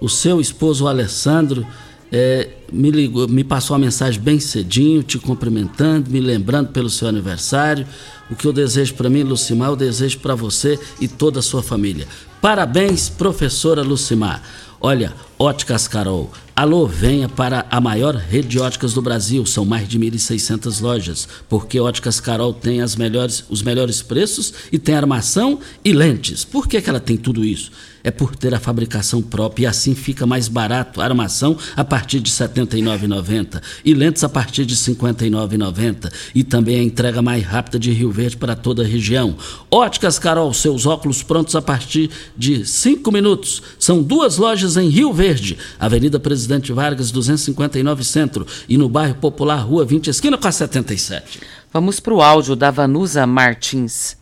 O seu esposo, o Alessandro, é, me ligou, me passou uma mensagem bem cedinho, te cumprimentando, me lembrando pelo seu aniversário. O que eu desejo para mim, Lucimar, eu desejo para você e toda a sua família. Parabéns, professora Lucimar. Olha, Óticas Carol. Alô, venha para a maior rede de óticas do Brasil. São mais de 1.600 lojas. Porque Óticas Carol tem as melhores, os melhores preços e tem armação e lentes. Por que, que ela tem tudo isso? É por ter a fabricação própria e assim fica mais barato armação a partir de R$ 79,90 e lentes a partir de R$ 59,90 e também a entrega mais rápida de Rio Verde para toda a região. Óticas Carol, seus óculos prontos a partir de 5 minutos. São duas lojas em Rio Verde, Avenida Presidente Vargas 259 Centro e no bairro Popular, Rua 20, esquina com a 77. Vamos para o áudio da Vanusa Martins.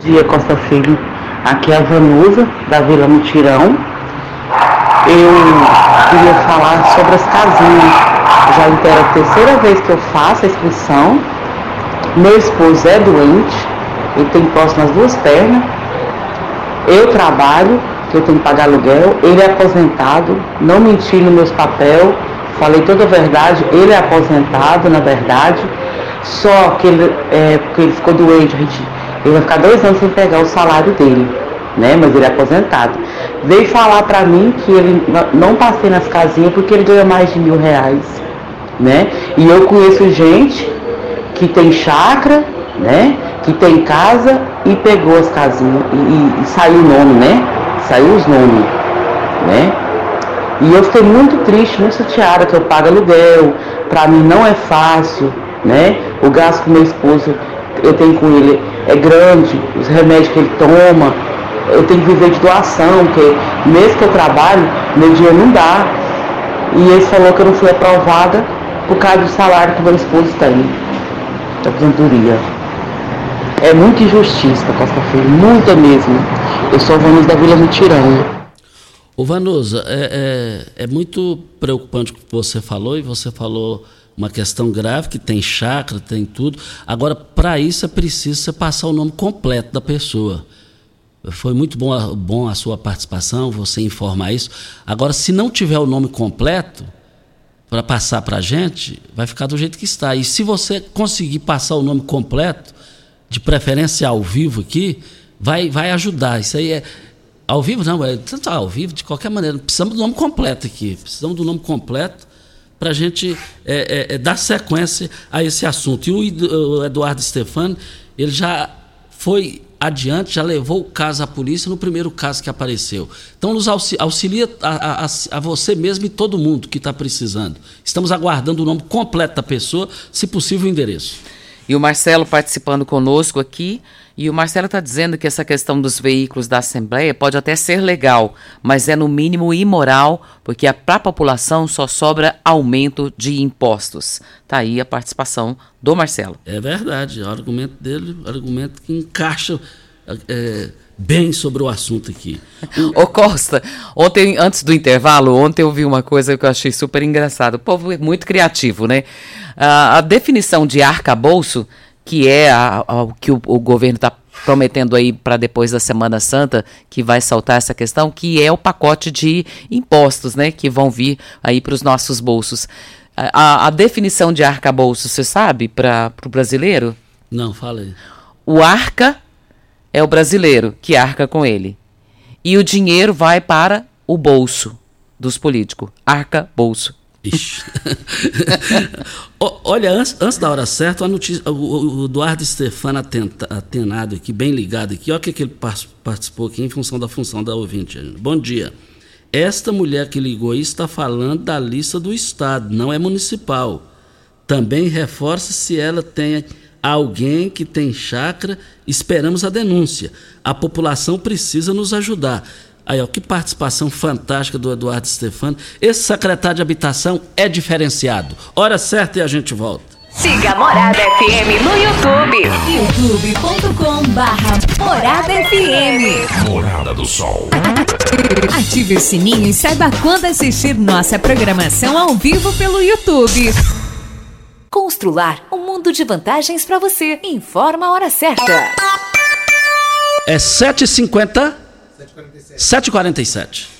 Dia, Costa Filho. Aqui é a Vanusa, da Vila Mutirão. Eu queria falar sobre as casinhas. Já é a terceira vez que eu faço a inscrição. Meu esposo é doente, ele tem posse nas duas pernas. Eu trabalho, que eu tenho que pagar aluguel. Ele é aposentado, não menti nos meus papéis, falei toda a verdade. Ele é aposentado, na verdade. Só que ele, é, porque ele ficou doente, a gente ele vai ficar dois anos sem pegar o salário dele, né? Mas ele é aposentado. veio falar para mim que ele não passei nas casinhas porque ele ganha mais de mil reais, né? E eu conheço gente que tem chácara, né? Que tem casa e pegou as casinhas e, e, e saiu o nome, né? Saiu os nomes, né? E eu fiquei muito triste, muito chateada que eu pago aluguel, para mim não é fácil, né? O gasto que meu esposo eu tenho com ele é grande, os remédios que ele toma, eu tenho que viver de doação, porque mesmo que eu trabalho, meu dinheiro não dá. E ele falou que eu não fui aprovada por causa do salário que meu esposo tem, da aposentadoria. É muita injustiça, Costa Filho, muita mesmo. Eu sou Vanusa da Vila Mutirão. Ô Vanusa, é, é, é muito preocupante o que você falou, e você falou uma questão grave, que tem chácara, tem tudo. Agora, para isso é preciso passar o nome completo da pessoa. Foi muito bom a, bom a sua participação, você informar isso. Agora, se não tiver o nome completo para passar para a gente, vai ficar do jeito que está. E se você conseguir passar o nome completo, de preferência ao vivo aqui, vai, vai ajudar. Isso aí é. Ao vivo não, é tanto ao vivo, de qualquer maneira. Precisamos do nome completo aqui. Precisamos do nome completo para a gente é, é, é, dar sequência a esse assunto. E o Eduardo Stefani, ele já foi adiante, já levou o caso à polícia no primeiro caso que apareceu. Então, nos auxilia a, a, a você mesmo e todo mundo que está precisando. Estamos aguardando o nome completo da pessoa, se possível, o endereço. E o Marcelo participando conosco aqui. E o Marcelo está dizendo que essa questão dos veículos da Assembleia pode até ser legal, mas é no mínimo imoral, porque para a população só sobra aumento de impostos. Está aí a participação do Marcelo. É verdade, o argumento dele, argumento que encaixa é, bem sobre o assunto aqui. Ô Costa, ontem, antes do intervalo, ontem eu vi uma coisa que eu achei super engraçado. O povo é muito criativo, né? a, a definição de arcabouço que é o que o, o governo está prometendo aí para depois da Semana Santa, que vai saltar essa questão, que é o pacote de impostos, né, que vão vir aí para os nossos bolsos. A, a, definição de arcabouço, você sabe, para o brasileiro? Não, fala aí. O arca é o brasileiro que arca com ele. E o dinheiro vai para o bolso dos políticos. Arca, bolso. Ixi. Olha, antes, antes, da hora certa, notícia, o, o Eduardo Stefano atenta, atenado aqui, bem ligado aqui, olha o que ele participou aqui em função da função da ouvinte. Bom dia. Esta mulher que ligou aí está falando da lista do Estado, não é municipal. Também reforça se ela tem alguém que tem chácara, esperamos a denúncia. A população precisa nos ajudar. Aí, ó, que participação fantástica do Eduardo Stefano. Esse secretário de habitação é diferenciado. Hora certa e a gente volta. Siga Morada FM no YouTube. youtube.com barra Morada FM. Morada do Sol. Ative o sininho e saiba quando assistir nossa programação ao vivo pelo YouTube. Constrular um mundo de vantagens para você. Informa a hora certa. É 7h50. 7h47.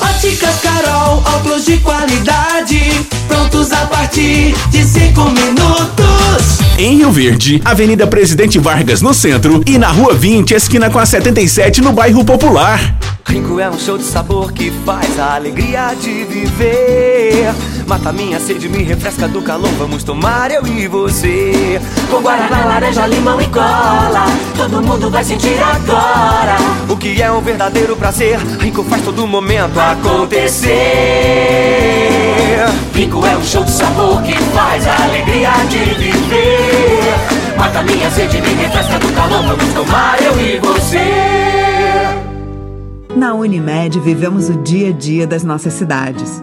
Óticas Carol, óculos de qualidade, prontos a partir de 5 minutos. Em Rio Verde, Avenida Presidente Vargas no centro e na Rua 20, esquina com a 77 no bairro Popular. Rico é um show de sabor que faz a alegria de viver. Mata minha sede, me refresca do calor. Vamos tomar eu e você. Com guaraná, laranja, limão e cola. Todo mundo vai sentir agora. O que é um verdadeiro prazer. Rico faz todo momento acontecer. Rico é um show de sabor que faz a alegria de viver. mata minha sede, me refresca do calor. Vamos tomar eu e você. Na Unimed, vivemos o dia a dia das nossas cidades.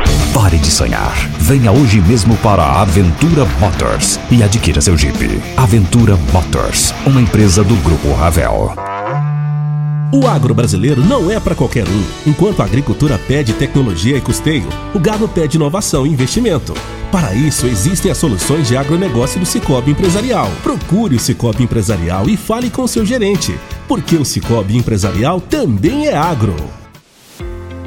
Pare de sonhar. Venha hoje mesmo para a Aventura Motors e adquira seu Jeep. Aventura Motors, uma empresa do Grupo Ravel. O agro brasileiro não é para qualquer um. Enquanto a agricultura pede tecnologia e custeio, o gado pede inovação e investimento. Para isso, existem as soluções de agronegócio do Cicobi Empresarial. Procure o Cicobi Empresarial e fale com seu gerente, porque o Cicobi Empresarial também é agro.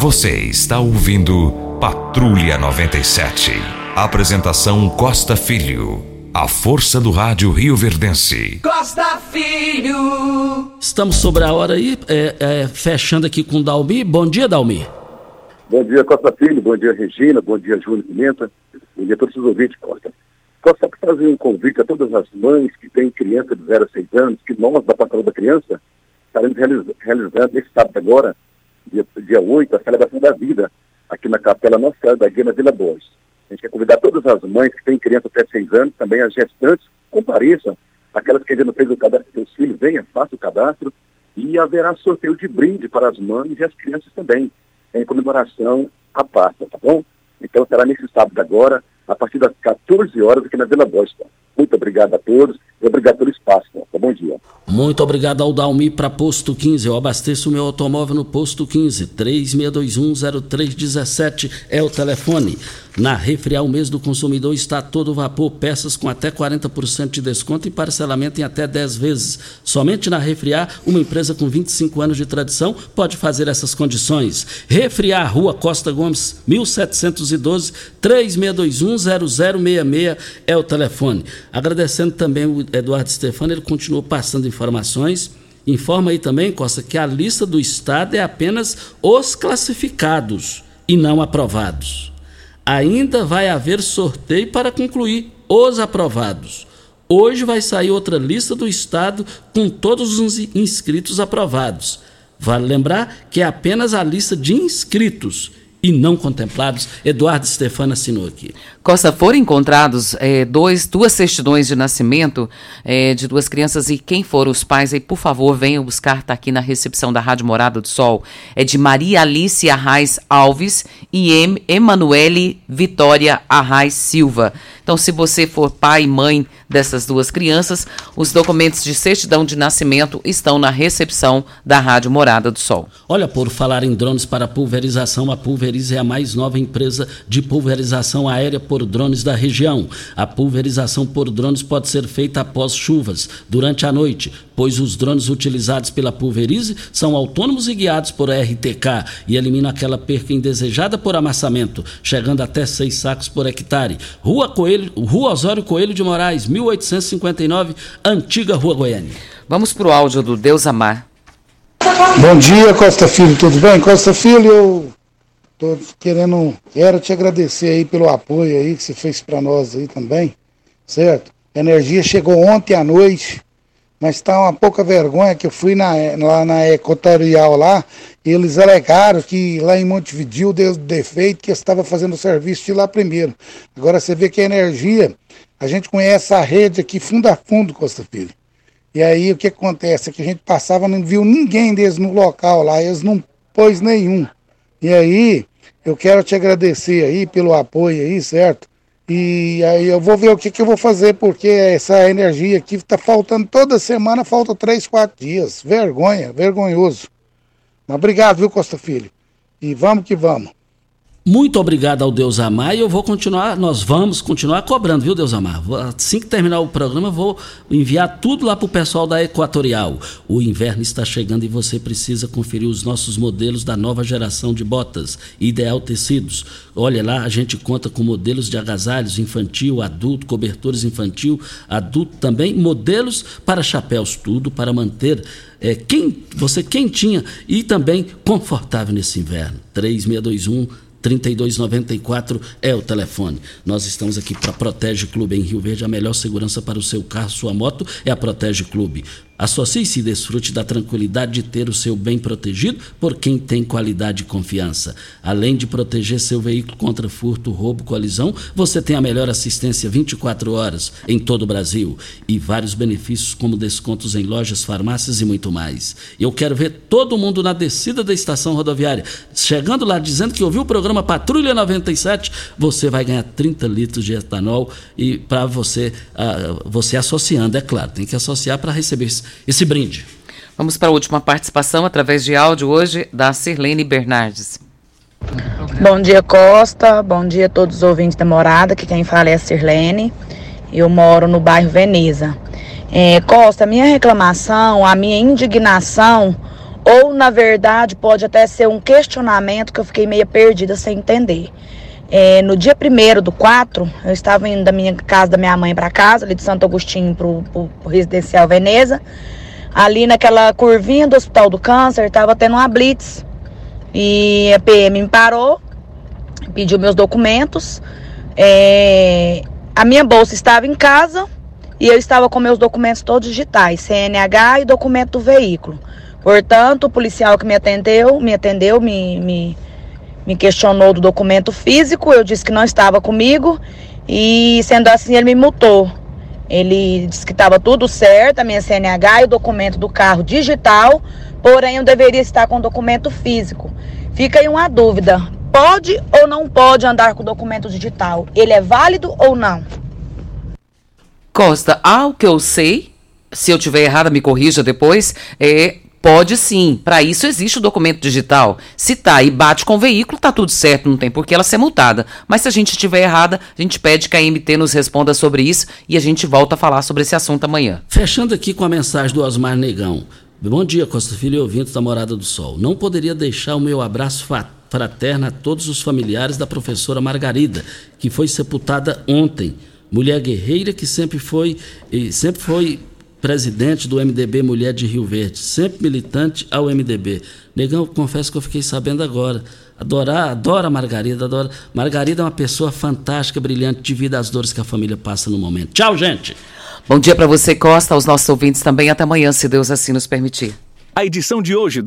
Você está ouvindo Patrulha 97. Apresentação Costa Filho. A força do rádio Rio Verdense. Costa Filho. Estamos sobre a hora aí, é, é, fechando aqui com o Dalmi. Bom dia, Dalmi. Bom dia, Costa Filho. Bom dia, Regina. Bom dia, Júnior Pimenta. Bom dia a todos os ouvintes, Costa. Costa, para fazer um convite a todas as mães que têm criança de 0 a 6 anos, que nós, da Patrulha da Criança, estaremos realizando esse sábado agora, dia, dia 8, a celebração da vida aqui na Capela Nossa da Guia na Vila Borges. A gente quer convidar todas as mães que têm criança até 6 anos, também as gestantes, compareçam. Aquelas que ainda não fez o cadastro seus filhos, venham, façam o cadastro. E haverá sorteio de brinde para as mães e as crianças também, em comemoração à Páscoa, tá bom? Então será nesse sábado agora, a partir das 14 horas, aqui na Vila Borges. Muito obrigado a todos e obrigado pelo espaço. Tá? Bom dia. Muito obrigado ao Dalmi para Posto 15. Eu abasteço o meu automóvel no Posto 15. 36210317 é o telefone. Na Refriar, o mês do consumidor está todo vapor. Peças com até 40% de desconto e parcelamento em até 10 vezes. Somente na Refriar, uma empresa com 25 anos de tradição pode fazer essas condições. Refriar, Rua Costa Gomes, 1712 36210066 é o telefone. Agradecendo também o Eduardo Stefano, ele continuou passando informações. Informa aí também, Costa, que a lista do Estado é apenas os classificados e não aprovados. Ainda vai haver sorteio para concluir os aprovados. Hoje vai sair outra lista do Estado com todos os inscritos aprovados. Vale lembrar que é apenas a lista de inscritos e não contemplados. Eduardo Stefano assinou aqui. Costa, foram encontrados é, dois, duas certidões de nascimento é, de duas crianças e quem foram os pais aí, por favor, venham buscar, está aqui na recepção da Rádio Morada do Sol. É de Maria Alice Arraes Alves e em Emanuele Vitória Arraes Silva. Então, se você for pai e mãe dessas duas crianças, os documentos de certidão de nascimento estão na recepção da Rádio Morada do Sol. Olha, por falar em drones para pulverização, a Pulverize é a mais nova empresa de pulverização aérea por drones da região. A pulverização por drones pode ser feita após chuvas, durante a noite, pois os drones utilizados pela Pulverize são autônomos e guiados por RTK e eliminam aquela perca indesejada por amassamento, chegando até seis sacos por hectare. Rua Coelho Coelho, Rua Osório Coelho de Moraes, 1859, antiga Rua Goiânia. Vamos para o áudio do Deus Amar. Bom dia, Costa Filho, tudo bem? Costa Filho, eu tô querendo, quero te agradecer aí pelo apoio aí que você fez para nós aí também, certo? A energia chegou ontem à noite, Mas está uma pouca vergonha que eu fui na, lá na Equatorial lá, eles alegaram que lá em Montevideo deu defeito que estava fazendo o serviço de lá primeiro. Agora você vê que a energia, a gente conhece a rede aqui fundo a fundo, Costa Filho. E aí o que acontece? É que a gente passava não viu ninguém deles no local lá, eles não pôs nenhum. E aí, eu quero te agradecer aí pelo apoio aí, certo? E aí eu vou ver o que, que eu vou fazer, porque essa energia aqui está faltando toda semana, falta três, quatro dias. Vergonha, vergonhoso. Mas obrigado, viu, Costa Filho? E vamos que vamos. Muito obrigado ao Deus Amar e eu vou continuar, nós vamos continuar cobrando, viu, Deus Amar? Assim que terminar o programa, vou enviar tudo lá para o pessoal da Equatorial. O inverno está chegando e você precisa conferir os nossos modelos da nova geração de botas, Ideal Tecidos. Olha lá, a gente conta com modelos de agasalhos infantil, adulto, cobertores infantil, adulto também, modelos para chapéus, tudo para manter é, quem, você quentinha e também confortável nesse inverno. 3621 3294 é o telefone. Nós estamos aqui para Protege Clube em Rio Verde. A melhor segurança para o seu carro, sua moto é a Protege Clube. Associe-se e desfrute da tranquilidade de ter o seu bem protegido por quem tem qualidade e confiança. Além de proteger seu veículo contra furto, roubo, colisão, você tem a melhor assistência 24 horas em todo o Brasil e vários benefícios como descontos em lojas, farmácias e muito mais. Eu quero ver todo mundo na descida da estação rodoviária, chegando lá dizendo que ouviu o programa Patrulha 97, você vai ganhar 30 litros de etanol e para você, uh, você associando, é claro, tem que associar para receber esse brinde. Vamos para a última participação através de áudio hoje da Sirlene Bernardes. Bom dia, Costa. Bom dia a todos os ouvintes da morada. Que quem fala é a Sirlene. Eu moro no bairro Veneza. É, Costa, minha reclamação, a minha indignação, ou na verdade pode até ser um questionamento que eu fiquei meio perdida sem entender. É, no dia 1 do 4, eu estava indo da minha casa da minha mãe para casa, ali de Santo Agostinho para o Residencial Veneza. Ali naquela curvinha do Hospital do Câncer, estava tendo uma blitz. E a PM me parou, pediu meus documentos. É, a minha bolsa estava em casa e eu estava com meus documentos todos digitais, CNH e documento do veículo. Portanto, o policial que me atendeu, me atendeu, me, me me questionou do documento físico, eu disse que não estava comigo e sendo assim ele me multou. Ele disse que estava tudo certo, a minha CNH e o documento do carro digital, porém eu deveria estar com o documento físico. Fica aí uma dúvida: pode ou não pode andar com o documento digital? Ele é válido ou não? Costa, ao que eu sei, se eu tiver errada, me corrija depois, é Pode sim. Para isso existe o documento digital. Se tá e bate com o veículo, tá tudo certo, não tem por que ela ser multada. Mas se a gente estiver errada, a gente pede que a MT nos responda sobre isso e a gente volta a falar sobre esse assunto amanhã. Fechando aqui com a mensagem do Osmar Negão. Bom dia, Costa Filho e ouvintes da Morada do Sol. Não poderia deixar o meu abraço fraterno a todos os familiares da professora Margarida, que foi sepultada ontem. Mulher guerreira que sempre foi, sempre foi presidente do MDB Mulher de Rio Verde, sempre militante ao MDB. Negão, confesso que eu fiquei sabendo agora. Adorar, adora a Margarida, adora. Margarida é uma pessoa fantástica, brilhante, devido às dores que a família passa no momento. Tchau, gente! Bom dia para você, Costa, aos nossos ouvintes também. Até amanhã, se Deus assim nos permitir. A edição de hoje